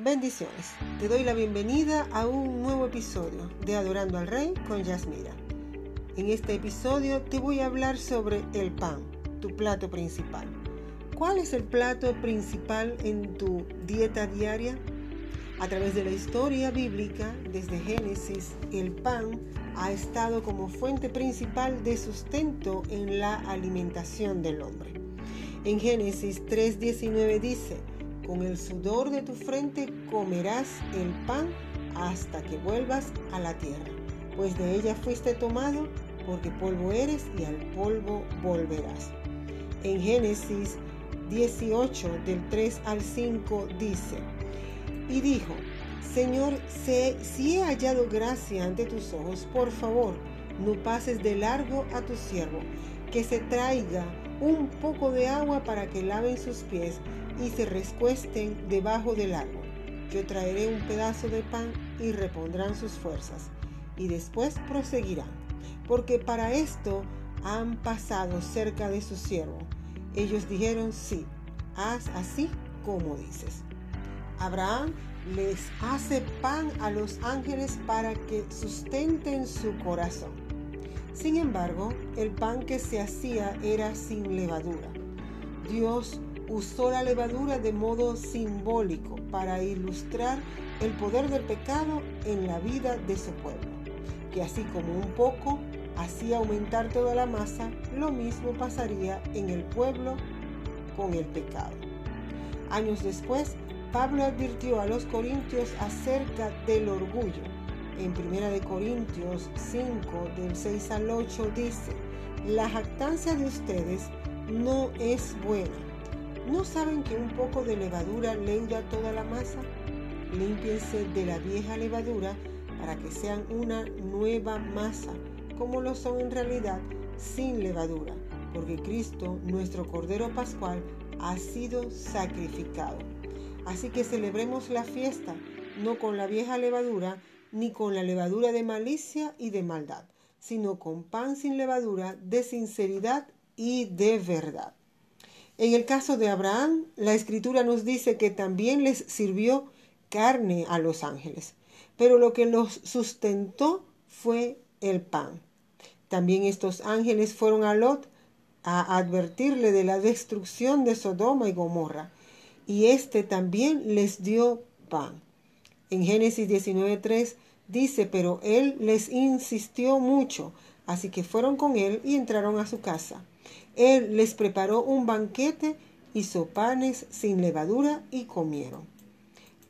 Bendiciones. Te doy la bienvenida a un nuevo episodio de Adorando al Rey con Yasmira. En este episodio te voy a hablar sobre el pan, tu plato principal. ¿Cuál es el plato principal en tu dieta diaria? A través de la historia bíblica, desde Génesis, el pan ha estado como fuente principal de sustento en la alimentación del hombre. En Génesis 3:19 dice, con el sudor de tu frente comerás el pan hasta que vuelvas a la tierra, pues de ella fuiste tomado, porque polvo eres y al polvo volverás. En Génesis 18 del 3 al 5 dice, y dijo, Señor, si he hallado gracia ante tus ojos, por favor, no pases de largo a tu siervo, que se traiga un poco de agua para que laven sus pies y se rescuesten debajo del árbol. Yo traeré un pedazo de pan y repondrán sus fuerzas, y después proseguirán, porque para esto han pasado cerca de su siervo. Ellos dijeron, sí, haz así como dices. Abraham les hace pan a los ángeles para que sustenten su corazón. Sin embargo, el pan que se hacía era sin levadura. Dios usó la levadura de modo simbólico para ilustrar el poder del pecado en la vida de su pueblo, que así como un poco hacía aumentar toda la masa, lo mismo pasaría en el pueblo con el pecado. Años después, Pablo advirtió a los corintios acerca del orgullo. En 1 Corintios 5, del 6 al 8 dice, la jactancia de ustedes no es buena ¿No saben que un poco de levadura leuda toda la masa? Límpiense de la vieja levadura para que sean una nueva masa, como lo son en realidad sin levadura, porque Cristo, nuestro Cordero Pascual, ha sido sacrificado. Así que celebremos la fiesta, no con la vieja levadura, ni con la levadura de malicia y de maldad, sino con pan sin levadura de sinceridad y de verdad. En el caso de Abraham, la escritura nos dice que también les sirvió carne a los ángeles, pero lo que los sustentó fue el pan. También estos ángeles fueron a Lot a advertirle de la destrucción de Sodoma y Gomorra, y éste también les dio pan. En Génesis 19.3 dice, pero él les insistió mucho, así que fueron con él y entraron a su casa. Él les preparó un banquete, hizo panes sin levadura y comieron.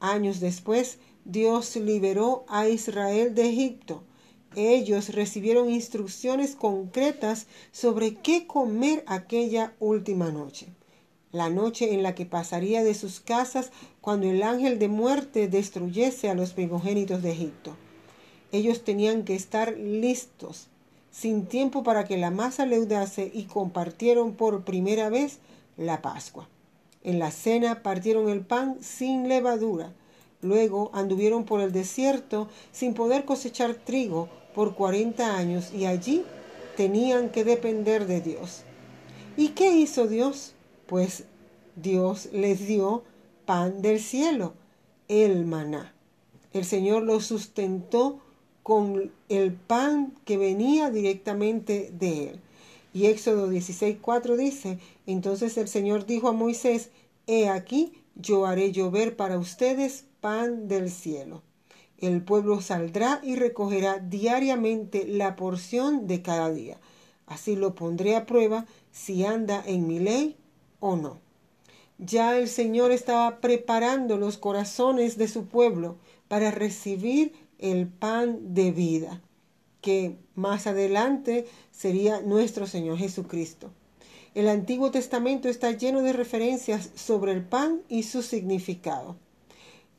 Años después, Dios liberó a Israel de Egipto. Ellos recibieron instrucciones concretas sobre qué comer aquella última noche, la noche en la que pasaría de sus casas cuando el ángel de muerte destruyese a los primogénitos de Egipto. Ellos tenían que estar listos sin tiempo para que la masa leudase y compartieron por primera vez la Pascua. En la cena partieron el pan sin levadura. Luego anduvieron por el desierto sin poder cosechar trigo por cuarenta años y allí tenían que depender de Dios. ¿Y qué hizo Dios? Pues Dios les dio pan del cielo, el maná. El Señor los sustentó con el pan que venía directamente de él. Y Éxodo 16:4 dice, entonces el Señor dijo a Moisés, he aquí, yo haré llover para ustedes pan del cielo. El pueblo saldrá y recogerá diariamente la porción de cada día. Así lo pondré a prueba si anda en mi ley o no. Ya el Señor estaba preparando los corazones de su pueblo para recibir el pan de vida, que más adelante sería nuestro Señor Jesucristo. El Antiguo Testamento está lleno de referencias sobre el pan y su significado.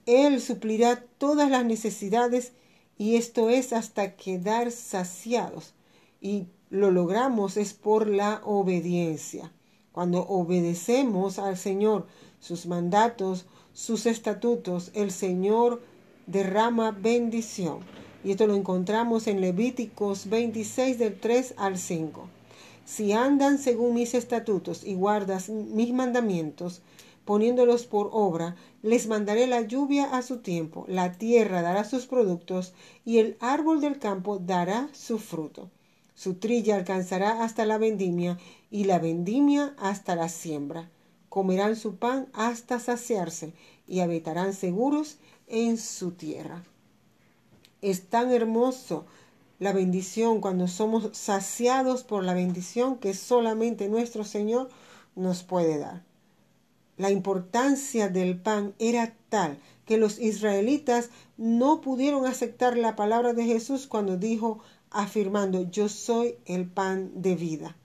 Él suplirá todas las necesidades y esto es hasta quedar saciados. Y lo logramos es por la obediencia. Cuando obedecemos al Señor, sus mandatos, sus estatutos, el Señor derrama bendición. Y esto lo encontramos en Levíticos 26 del 3 al 5. Si andan según mis estatutos y guardas mis mandamientos, poniéndolos por obra, les mandaré la lluvia a su tiempo, la tierra dará sus productos, y el árbol del campo dará su fruto. Su trilla alcanzará hasta la vendimia, y la vendimia hasta la siembra. Comerán su pan hasta saciarse, y habitarán seguros en su tierra. Es tan hermoso la bendición cuando somos saciados por la bendición que solamente nuestro Señor nos puede dar. La importancia del pan era tal que los israelitas no pudieron aceptar la palabra de Jesús cuando dijo afirmando yo soy el pan de vida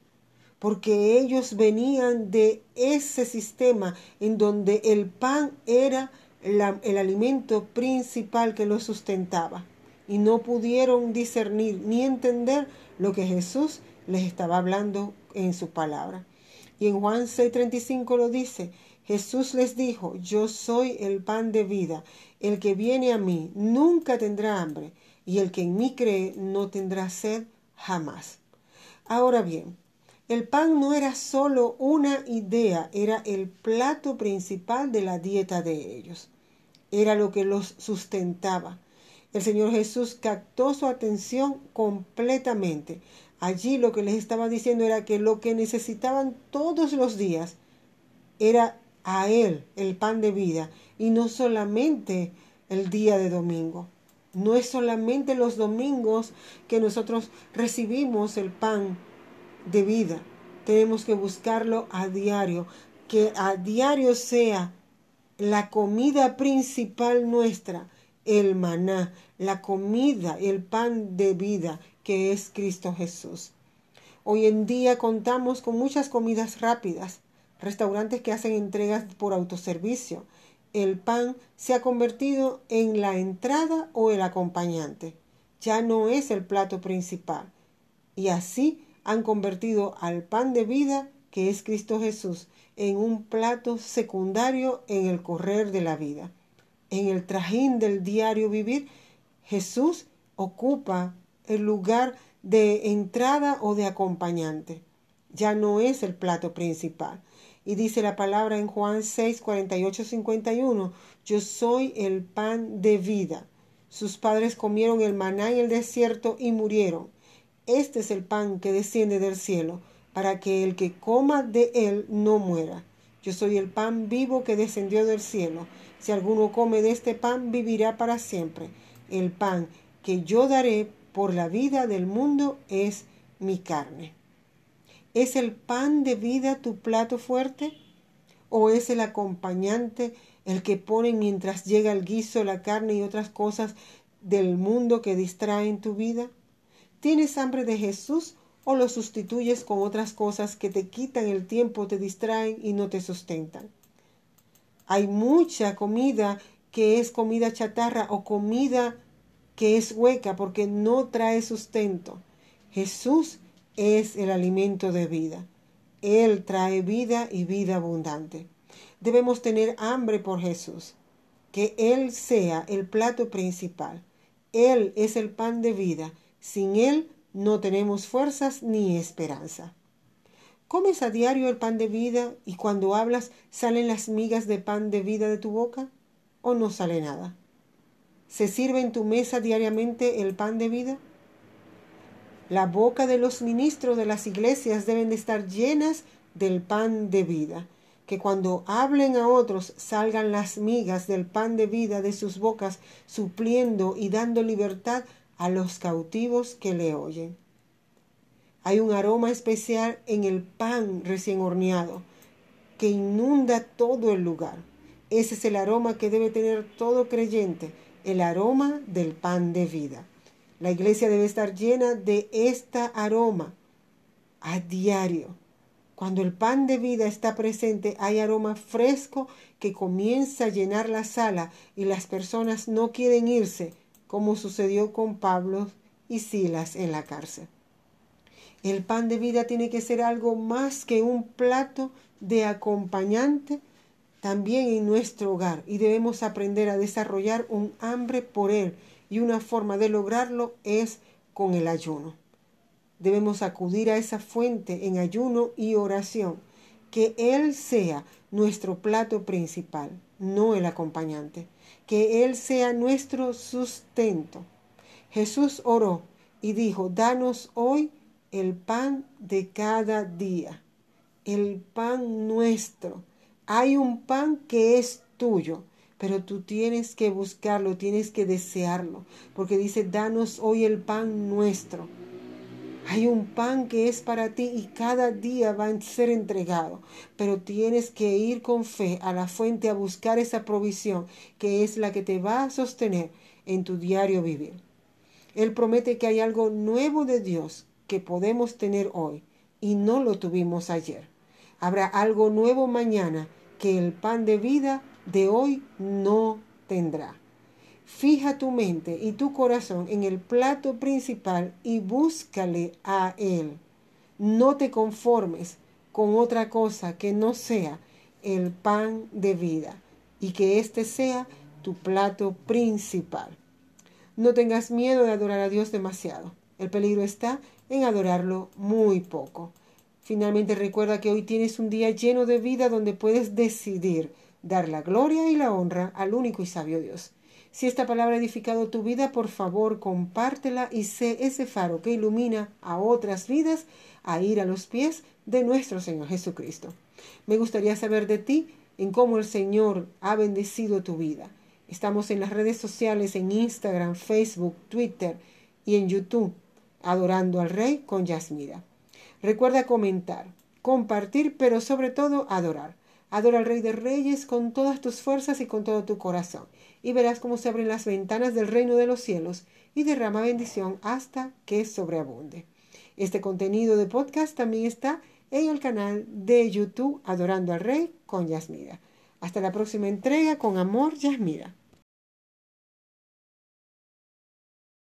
porque ellos venían de ese sistema en donde el pan era el alimento principal que los sustentaba y no pudieron discernir ni entender lo que Jesús les estaba hablando en su palabra. Y en Juan 6:35 lo dice, Jesús les dijo, yo soy el pan de vida, el que viene a mí nunca tendrá hambre, y el que en mí cree no tendrá sed jamás. Ahora bien, el pan no era solo una idea, era el plato principal de la dieta de ellos. Era lo que los sustentaba. El Señor Jesús captó su atención completamente. Allí lo que les estaba diciendo era que lo que necesitaban todos los días era a Él el pan de vida y no solamente el día de domingo. No es solamente los domingos que nosotros recibimos el pan de vida. Tenemos que buscarlo a diario, que a diario sea la comida principal nuestra, el maná, la comida, el pan de vida que es Cristo Jesús. Hoy en día contamos con muchas comidas rápidas, restaurantes que hacen entregas por autoservicio. El pan se ha convertido en la entrada o el acompañante. Ya no es el plato principal. Y así han convertido al pan de vida, que es Cristo Jesús, en un plato secundario en el correr de la vida. En el trajín del diario vivir, Jesús ocupa el lugar de entrada o de acompañante. Ya no es el plato principal. Y dice la palabra en Juan 6, 48, 51, yo soy el pan de vida. Sus padres comieron el maná en el desierto y murieron. Este es el pan que desciende del cielo, para que el que coma de él no muera. Yo soy el pan vivo que descendió del cielo. Si alguno come de este pan, vivirá para siempre. El pan que yo daré por la vida del mundo es mi carne. ¿Es el pan de vida tu plato fuerte? ¿O es el acompañante el que ponen mientras llega el guiso, la carne y otras cosas del mundo que distraen tu vida? ¿Tienes hambre de Jesús o lo sustituyes con otras cosas que te quitan el tiempo, te distraen y no te sustentan? Hay mucha comida que es comida chatarra o comida que es hueca porque no trae sustento. Jesús es el alimento de vida. Él trae vida y vida abundante. Debemos tener hambre por Jesús, que Él sea el plato principal. Él es el pan de vida. Sin Él no tenemos fuerzas ni esperanza. ¿Comes a diario el pan de vida y cuando hablas salen las migas de pan de vida de tu boca? ¿O no sale nada? ¿Se sirve en tu mesa diariamente el pan de vida? La boca de los ministros de las iglesias deben de estar llenas del pan de vida, que cuando hablen a otros salgan las migas del pan de vida de sus bocas, supliendo y dando libertad a los cautivos que le oyen. Hay un aroma especial en el pan recién horneado que inunda todo el lugar. Ese es el aroma que debe tener todo creyente, el aroma del pan de vida. La iglesia debe estar llena de este aroma a diario. Cuando el pan de vida está presente, hay aroma fresco que comienza a llenar la sala y las personas no quieren irse, como sucedió con Pablo y Silas en la cárcel. El pan de vida tiene que ser algo más que un plato de acompañante también en nuestro hogar y debemos aprender a desarrollar un hambre por él y una forma de lograrlo es con el ayuno. Debemos acudir a esa fuente en ayuno y oración, que Él sea nuestro plato principal, no el acompañante, que Él sea nuestro sustento. Jesús oró y dijo, danos hoy el pan de cada día, el pan nuestro. Hay un pan que es tuyo, pero tú tienes que buscarlo, tienes que desearlo, porque dice, danos hoy el pan nuestro. Hay un pan que es para ti y cada día va a ser entregado, pero tienes que ir con fe a la fuente a buscar esa provisión que es la que te va a sostener en tu diario vivir. Él promete que hay algo nuevo de Dios que podemos tener hoy y no lo tuvimos ayer. Habrá algo nuevo mañana que el pan de vida de hoy no tendrá. Fija tu mente y tu corazón en el plato principal y búscale a Él. No te conformes con otra cosa que no sea el pan de vida y que éste sea tu plato principal. No tengas miedo de adorar a Dios demasiado. El peligro está en adorarlo muy poco. Finalmente recuerda que hoy tienes un día lleno de vida donde puedes decidir dar la gloria y la honra al único y sabio Dios. Si esta palabra ha edificado tu vida, por favor, compártela y sé ese faro que ilumina a otras vidas a ir a los pies de nuestro Señor Jesucristo. Me gustaría saber de ti en cómo el Señor ha bendecido tu vida. Estamos en las redes sociales, en Instagram, Facebook, Twitter y en YouTube, adorando al Rey con Yasmira. Recuerda comentar, compartir, pero sobre todo adorar. Adora al Rey de Reyes con todas tus fuerzas y con todo tu corazón, y verás cómo se abren las ventanas del reino de los cielos y derrama bendición hasta que sobreabunde. Este contenido de podcast también está en el canal de YouTube Adorando al Rey con Yasmira. Hasta la próxima entrega con amor, Yasmira.